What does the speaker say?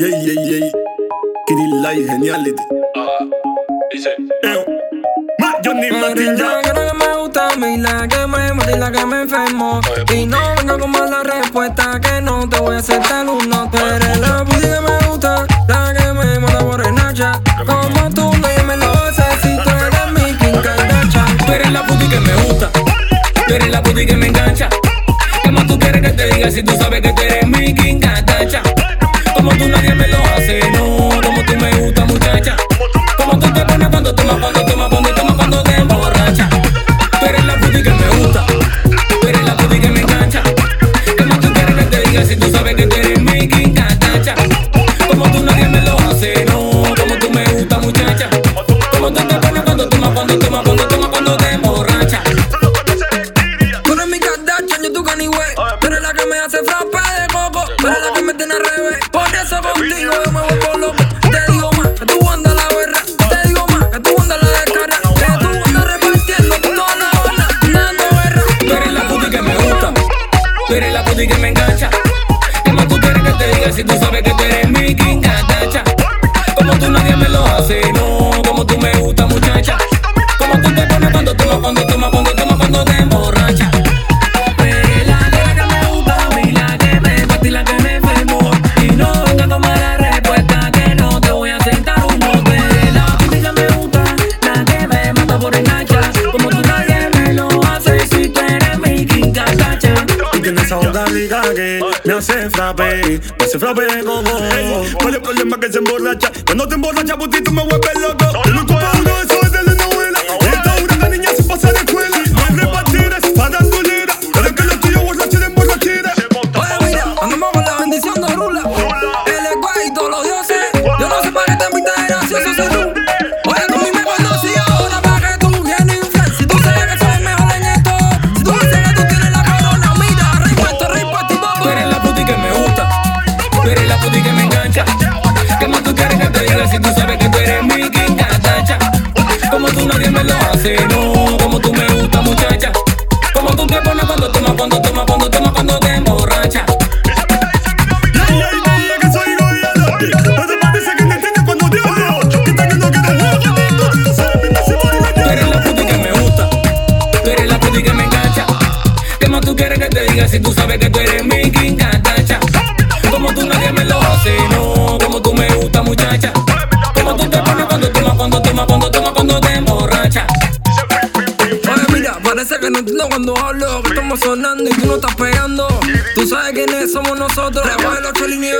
Yay, yay, yay. Kitty Light, geniality. Dice, Eo. Ma, Johnny Martin, la ya. que me gusta a mí, la que me mata y la que me enfermo. Y no venga con mala respuesta que no te voy a aceptar uno. Tú eres la puti que me gusta, la que me mata por enacha. Como tú nadie me lo hace si tú eres mi Kim Kardashian. Tú eres la puti que me gusta. Tú eres la puti que me engancha. ¿Qué más tú quieres que te diga si tú sabes que tú eres mi King Kardashian? Como tú nadie me lo hace, no. Como tú me gusta, muchacha. Como tú te pones cuando tomas, cuando tomas, cuando tomas, cuando te emborracha. Tú eres la puti que me gusta. Tú eres la puti que me engancha. ¿Qué más tú quieres que te diga si tú sabes que tú eres mi King? Como tú nadie me lo hace, no. Como tú me gusta, muchacha. Como tú te pones cuando tomas, cuando tomas, cuando tomas, cuando te emborracha. Tú eres mi Kardashian, yo tu Kanye West. Tú eres la que me hace frappe de coco. Tú eres la que me tiene al revés. Por contigo yo me vuelvo loco. Te digo más, que tú andas la berra. Te digo más, que tú andas la descarga. Que tú andas repartiendo toda la banda. Dando guerra. Tú eres la puti que me gusta. Tú eres la puti que me engancha. ¿Qué más tú quieres que te diga si tú sabes que tú me hace frappe, me hace frappe como ¿Cuál es el problema que se emborracha? Cuando te emborracha, putito me vuelves loco si tú sabes que tú eres mi King Kardashian? Como tú nadie me lo hace, no. Como tú me gusta, muchacha. Como tú te pones cuando tomas, cuando tomas, cuando tomas, cuando te emborracha. Oye, mira, parece que no entiendo cuando hablo. Que estamos sonando y tú no estás pegando. Tú sabes quiénes somos nosotros. Debajo de los cholines